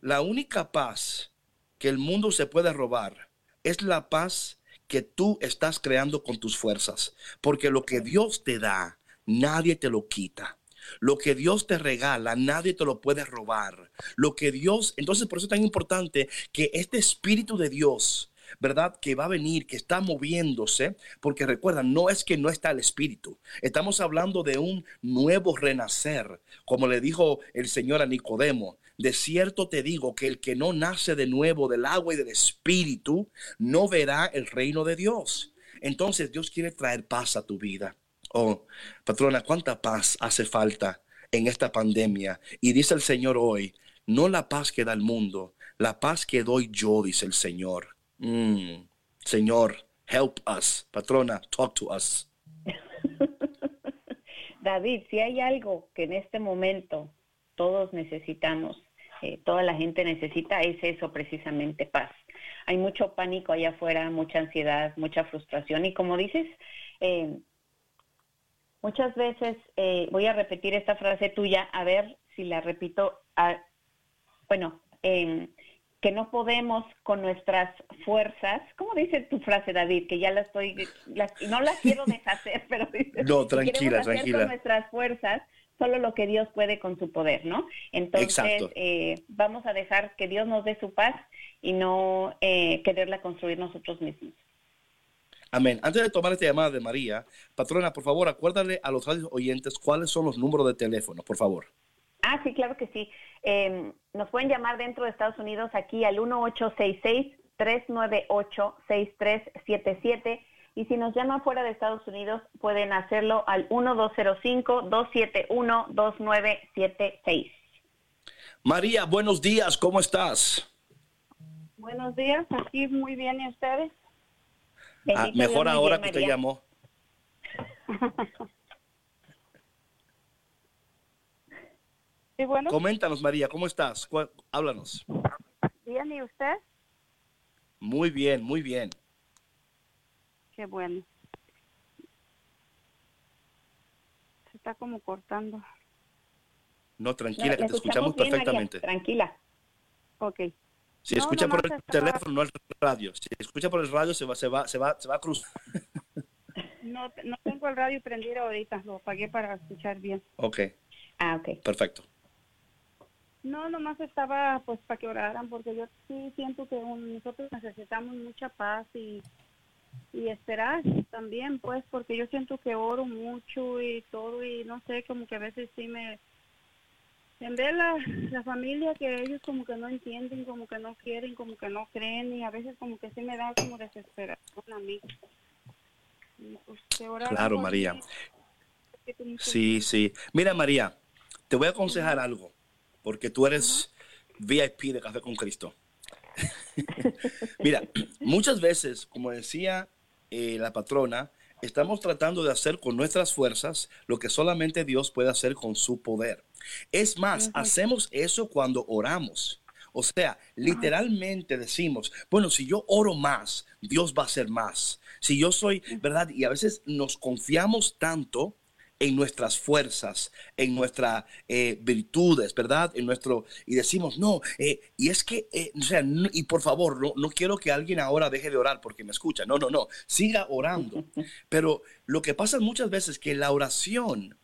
Speaker 2: La única paz que el mundo se puede robar es la paz que tú estás creando con tus fuerzas. Porque lo que Dios te da, nadie te lo quita. Lo que Dios te regala, nadie te lo puede robar. Lo que Dios, entonces por eso es tan importante que este Espíritu de Dios ¿verdad? Que va a venir, que está moviéndose, porque recuerda, no es que no está el Espíritu. Estamos hablando de un nuevo renacer, como le dijo el Señor a Nicodemo. De cierto te digo que el que no nace de nuevo del agua y del Espíritu, no verá el reino de Dios. Entonces Dios quiere traer paz a tu vida. Oh, patrona, ¿cuánta paz hace falta en esta pandemia? Y dice el Señor hoy, no la paz que da el mundo, la paz que doy yo, dice el Señor. Mm, señor, help us. Patrona, talk to us.
Speaker 3: David, si hay algo que en este momento todos necesitamos, eh, toda la gente necesita, es eso precisamente, paz. Hay mucho pánico allá afuera, mucha ansiedad, mucha frustración y como dices, eh, muchas veces, eh, voy a repetir esta frase tuya, a ver si la repito, a, bueno, eh, que no podemos con nuestras fuerzas, ¿cómo dice tu frase, David? Que ya la estoy, no la quiero deshacer, pero
Speaker 2: no, tranquila, tranquila.
Speaker 3: Con nuestras fuerzas, solo lo que Dios puede con su poder, ¿no? Entonces, eh, vamos a dejar que Dios nos dé su paz y no eh, quererla construir nosotros mismos.
Speaker 2: Amén. Antes de tomar esta llamada de María, patrona, por favor, acuérdale a los oyentes cuáles son los números de teléfono, por favor.
Speaker 3: Ah, sí, claro que sí. Em, nos pueden llamar dentro de Estados Unidos aquí al 1866-398-6377 y si nos llaman fuera de Estados Unidos pueden hacerlo al 1205-271-2976.
Speaker 2: María, buenos días, ¿cómo estás?
Speaker 7: Buenos días, aquí muy bien, ¿y ustedes?
Speaker 2: Ah, mejor ahora que te llamó.
Speaker 7: bueno.
Speaker 2: Coméntanos, María, ¿cómo estás? Háblanos.
Speaker 7: Bien, ¿y usted?
Speaker 2: Muy bien, muy bien.
Speaker 7: Qué bueno. Se está como cortando.
Speaker 2: No, tranquila, que te escuchamos perfectamente.
Speaker 3: tranquila.
Speaker 7: Ok.
Speaker 2: Si escucha por el teléfono, no el radio. Si escucha por el radio, se va, se va, se va, se va a cruzar.
Speaker 7: No, no tengo el radio prendido ahorita, lo apagué para escuchar bien.
Speaker 2: Ok.
Speaker 3: Ah, ok.
Speaker 2: Perfecto.
Speaker 7: No, nomás estaba pues para que oraran, porque yo sí siento que nosotros necesitamos mucha paz y, y esperar también, pues, porque yo siento que oro mucho y todo, y no sé, como que a veces sí me... En ver la, la familia que ellos como que no entienden, como que no quieren, como que no creen, y a veces como que sí me da como desesperación a mí.
Speaker 2: Pues, claro, María. Sí, sí. Mira, María, te voy a aconsejar algo porque tú eres VIP de Café con Cristo. Mira, muchas veces, como decía eh, la patrona, estamos tratando de hacer con nuestras fuerzas lo que solamente Dios puede hacer con su poder. Es más, hacemos eso cuando oramos. O sea, literalmente decimos, bueno, si yo oro más, Dios va a hacer más. Si yo soy, ¿verdad? Y a veces nos confiamos tanto en nuestras fuerzas, en nuestras eh, virtudes, ¿verdad? En nuestro, y decimos, no, eh, y es que, eh, o sea, y por favor, no, no quiero que alguien ahora deje de orar porque me escucha, no, no, no, siga orando. Pero lo que pasa muchas veces es que la oración,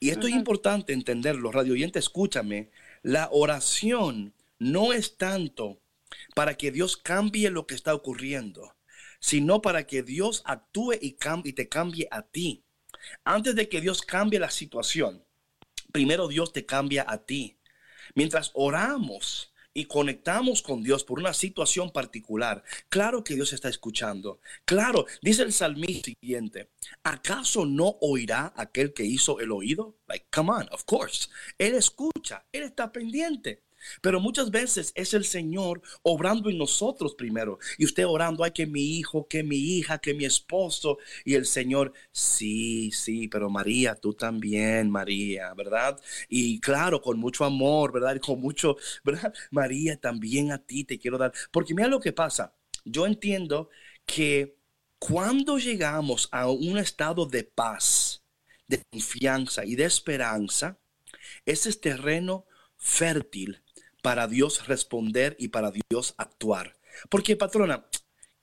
Speaker 2: y esto es importante entenderlo, radio oyente, escúchame, la oración no es tanto para que Dios cambie lo que está ocurriendo, sino para que Dios actúe y, y te cambie a ti. Antes de que Dios cambie la situación, primero Dios te cambia a ti. Mientras oramos y conectamos con Dios por una situación particular, claro que Dios está escuchando. Claro, dice el salmista siguiente, ¿acaso no oirá aquel que hizo el oído? Like, come on, of course. Él escucha, él está pendiente. Pero muchas veces es el Señor obrando en nosotros primero. Y usted orando, ay, que mi hijo, que mi hija, que mi esposo. Y el Señor, sí, sí, pero María, tú también, María, ¿verdad? Y claro, con mucho amor, ¿verdad? Y con mucho, ¿verdad? María, también a ti te quiero dar. Porque mira lo que pasa. Yo entiendo que cuando llegamos a un estado de paz, de confianza y de esperanza, ese es terreno fértil para Dios responder y para Dios actuar. Porque, patrona,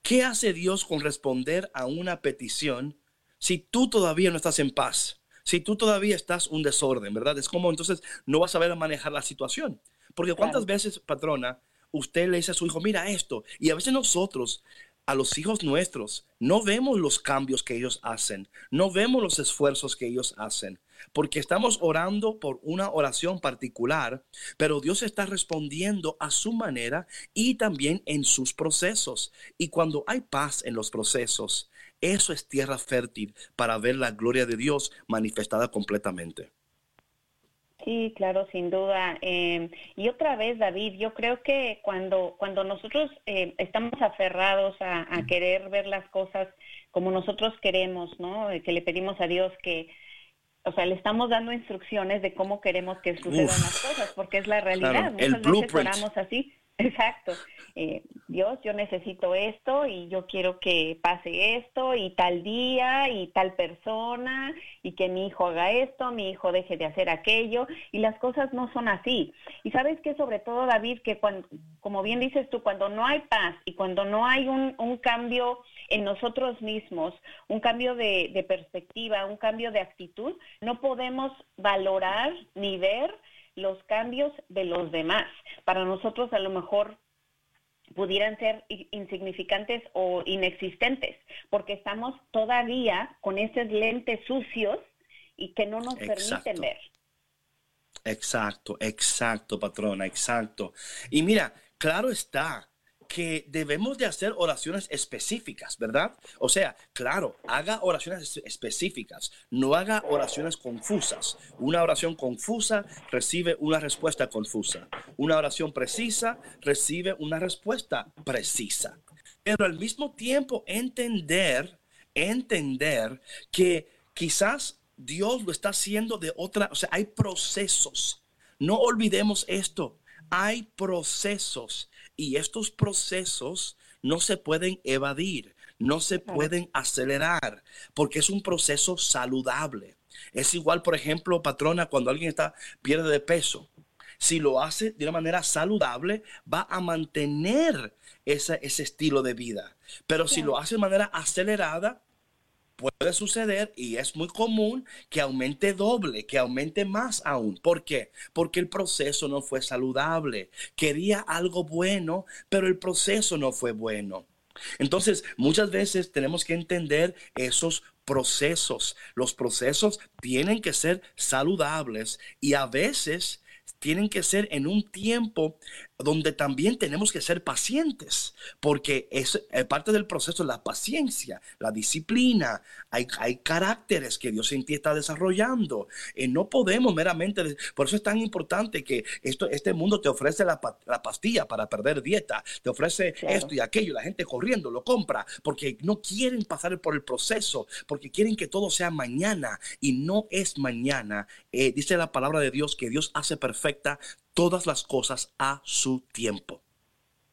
Speaker 2: ¿qué hace Dios con responder a una petición si tú todavía no estás en paz? Si tú todavía estás un desorden, ¿verdad? Es como entonces no vas a saber manejar la situación. Porque cuántas veces, patrona, usted le dice a su hijo, mira esto, y a veces nosotros a los hijos nuestros, no vemos los cambios que ellos hacen, no vemos los esfuerzos que ellos hacen, porque estamos orando por una oración particular, pero Dios está respondiendo a su manera y también en sus procesos. Y cuando hay paz en los procesos, eso es tierra fértil para ver la gloria de Dios manifestada completamente.
Speaker 3: Sí, claro, sin duda. Eh, y otra vez, David, yo creo que cuando, cuando nosotros eh, estamos aferrados a, querer ver las cosas como nosotros queremos, ¿no? Que le pedimos a Dios que, o sea, le estamos dando instrucciones de cómo queremos que sucedan las cosas, porque es la realidad. Muchas veces oramos así. Exacto. Eh, Dios, yo necesito esto y yo quiero que pase esto y tal día y tal persona y que mi hijo haga esto, mi hijo deje de hacer aquello y las cosas no son así. Y sabes que sobre todo, David, que cuando, como bien dices tú, cuando no hay paz y cuando no hay un, un cambio en nosotros mismos, un cambio de, de perspectiva, un cambio de actitud, no podemos valorar ni ver los cambios de los demás. Para nosotros a lo mejor pudieran ser insignificantes o inexistentes, porque estamos todavía con esos lentes sucios y que no nos permiten ver.
Speaker 2: Exacto, exacto, patrona, exacto. Y mira, claro está, que debemos de hacer oraciones específicas, ¿verdad? O sea, claro, haga oraciones específicas, no haga oraciones confusas. Una oración confusa recibe una respuesta confusa. Una oración precisa recibe una respuesta precisa. Pero al mismo tiempo entender, entender que quizás Dios lo está haciendo de otra, o sea, hay procesos. No olvidemos esto, hay procesos y estos procesos no se pueden evadir, no se pueden acelerar, porque es un proceso saludable. Es igual, por ejemplo, patrona, cuando alguien está pierde de peso. Si lo hace de una manera saludable, va a mantener ese, ese estilo de vida. Pero si lo hace de manera acelerada, puede suceder y es muy común que aumente doble, que aumente más aún. ¿Por qué? Porque el proceso no fue saludable. Quería algo bueno, pero el proceso no fue bueno. Entonces, muchas veces tenemos que entender esos procesos. Los procesos tienen que ser saludables y a veces tienen que ser en un tiempo donde también tenemos que ser pacientes, porque es eh, parte del proceso la paciencia, la disciplina. Hay, hay caracteres que Dios en ti está desarrollando. y eh, no podemos meramente, por eso es tan importante que esto, este mundo te ofrece la, pastilla para perder dieta, te ofrece esto y aquello, la gente corriendo lo compra, porque no quieren pasar por el proceso, porque quieren que todo sea mañana y no es mañana. Eh, dice la palabra de Dios que Dios hace perfecta todas las cosas a su tiempo.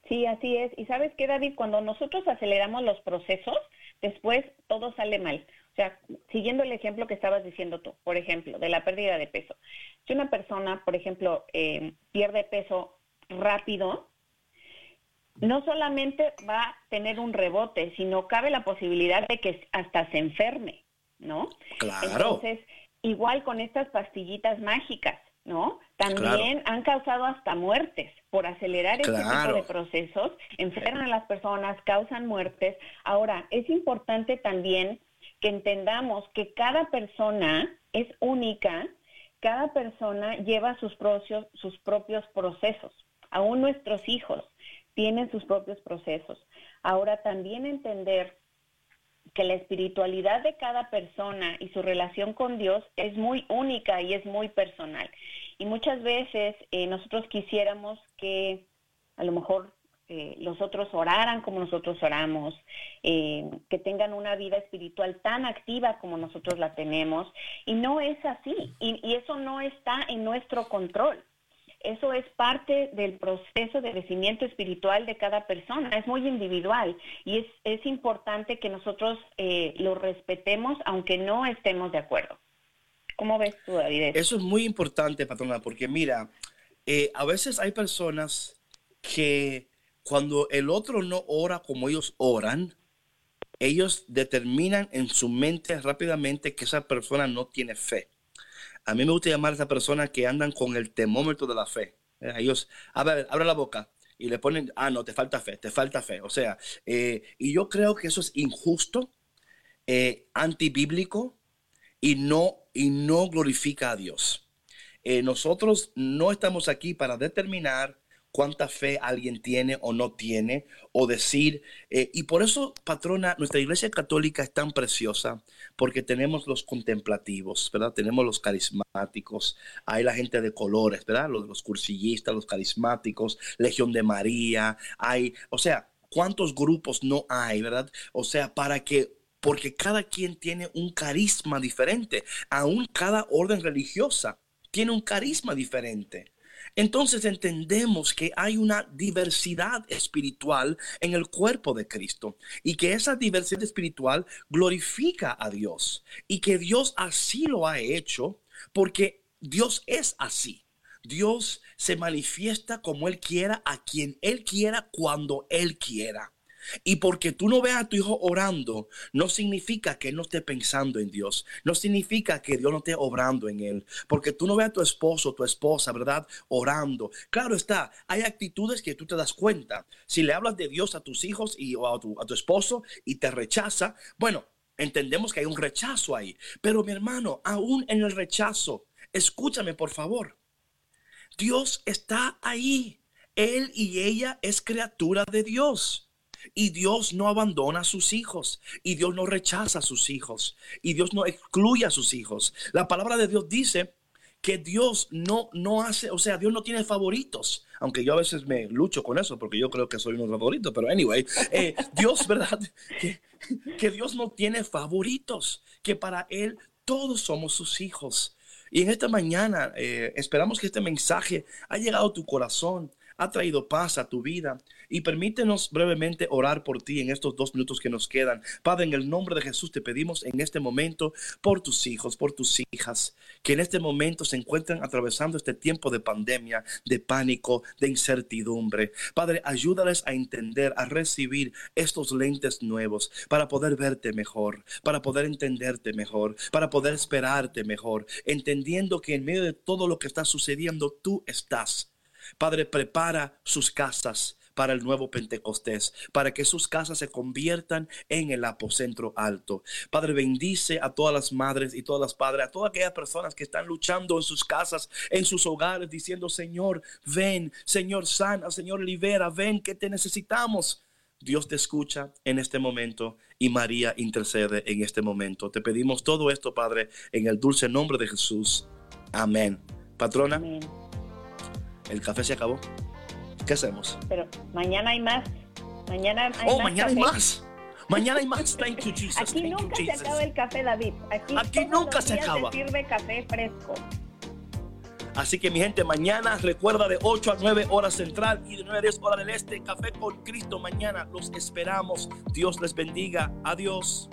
Speaker 3: Sí, así es. Y sabes qué, David, cuando nosotros aceleramos los procesos, después todo sale mal. O sea, siguiendo el ejemplo que estabas diciendo tú, por ejemplo, de la pérdida de peso. Si una persona, por ejemplo, eh, pierde peso rápido, no solamente va a tener un rebote, sino cabe la posibilidad de que hasta se enferme, ¿no?
Speaker 2: Claro.
Speaker 3: Entonces, igual con estas pastillitas mágicas. ¿No? También han causado hasta muertes por acelerar este tipo de procesos, enferman a las personas, causan muertes. Ahora, es importante también que entendamos que cada persona es única, cada persona lleva sus propios, sus propios procesos. Aún nuestros hijos tienen sus propios procesos. Ahora, también entender que la espiritualidad de cada persona y su relación con Dios es muy única y es muy personal. Y muchas veces eh, nosotros quisiéramos que a lo mejor eh, los otros oraran como nosotros oramos, eh, que tengan una vida espiritual tan activa como nosotros la tenemos, y no es así, y eso no está en nuestro control eso es parte del proceso de crecimiento espiritual de cada persona, es muy individual y es, es importante que nosotros eh, lo respetemos aunque no estemos de acuerdo. ¿Cómo ves tú, David?
Speaker 2: Eso es muy importante, patrona, porque mira, eh, a veces hay personas que cuando el otro no ora como ellos oran, ellos determinan en su mente rápidamente que esa persona no tiene fe. A mí me gusta llamar a esa persona que andan con el termómetro de la fe. Eh, ellos, a ver, abre la boca y le ponen, ah, no, te falta fe, te falta fe. O sea, eh, y yo creo que eso es injusto, eh, antibíblico y no, y no glorifica a Dios. nosotros no estamos aquí para determinar cuánta fe alguien tiene o no tiene, o decir, eh, y por eso, patrona, nuestra iglesia católica es tan preciosa, porque tenemos los contemplativos, ¿verdad? Tenemos los carismáticos, hay la gente de colores, ¿verdad? Los, los cursillistas, los carismáticos, Legión de María, hay, o sea, ¿cuántos grupos no hay, ¿verdad? O sea, para que porque cada quien tiene un carisma diferente, aún cada orden religiosa tiene un carisma diferente. Entonces entendemos que hay una diversidad espiritual en el cuerpo de Cristo y que esa diversidad espiritual glorifica a Dios y que Dios así lo ha hecho porque Dios es así. Dios se manifiesta como Él quiera, a quien Él quiera, cuando Él quiera. Y porque tú no veas a tu hijo orando, no significa que él no esté pensando en Dios. No significa que Dios no esté obrando en él. Porque tú no veas a tu esposo, tu esposa, ¿verdad? Orando. Claro está, hay actitudes que tú te das cuenta. Si le hablas de Dios a tus hijos y, o a tu, a tu esposo y te rechaza, bueno, entendemos que hay un rechazo ahí. Pero mi hermano, aún en el rechazo, escúchame por favor. Dios está ahí. Él y ella es criatura de Dios. Y Dios no abandona a sus hijos. Y Dios no rechaza a sus hijos. Y Dios no excluye a sus hijos. La palabra de Dios dice que Dios no, no hace, o sea, Dios no tiene favoritos. Aunque yo a veces me lucho con eso porque yo creo que soy uno de los favoritos. Pero anyway, eh, Dios, ¿verdad? Que, Dios no tiene favoritos. Que para Él todos somos sus hijos. Y en esta mañana eh, esperamos que este mensaje haya llegado a tu corazón, ha traído paz a tu vida y permítenos brevemente orar por ti en estos dos minutos que nos quedan. Padre, en el nombre de Jesús te pedimos en este momento por tus hijos, por tus hijas, que en este momento se encuentran atravesando este tiempo de pandemia, de pánico, de incertidumbre. Padre, ayúdales a entender, a recibir estos lentes nuevos para poder verte mejor, para poder entenderte mejor, para poder esperarte mejor, entendiendo que en medio de todo lo que está sucediendo, tú estás. Padre, prepara sus casas, para el nuevo Pentecostés, para que sus casas se conviertan en el apocentro alto. Padre, bendice a todas las madres y todas las padres, a todas aquellas personas que están luchando en sus casas, en sus hogares, diciendo, Señor, ven, Señor, sana, Señor, libera, ven que te necesitamos. Dios te escucha en este momento y María intercede en este momento. Te pedimos todo esto, Padre, en el dulce nombre de Jesús. Amén. Patrona, el café se acabó. ¿Qué hacemos?
Speaker 3: Pero mañana hay más. Mañana hay
Speaker 2: oh,
Speaker 3: más
Speaker 2: mañana hay más. Mañana hay más. Thank you, Jesus.
Speaker 3: Aquí
Speaker 2: Thank you,
Speaker 3: nunca se acaba el café, David. Aquí,
Speaker 2: Aquí
Speaker 3: todos
Speaker 2: nunca
Speaker 3: los
Speaker 2: se
Speaker 3: días
Speaker 2: acaba.
Speaker 3: sirve café fresco.
Speaker 2: Así que mi gente, mañana recuerda de 8 a 9 horas central y de 9 a 10 horas del este. Café con Cristo. Mañana los esperamos. Dios les bendiga. Adiós.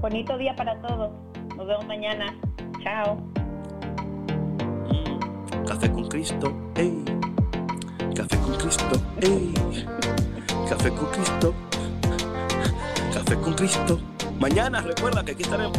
Speaker 3: Bonito día para todos. Nos vemos mañana. Chao.
Speaker 2: Café con Cristo. Ey. Café con Cristo. Ey. Café con Cristo. Café con Cristo. Mañana recuerda que aquí estaremos.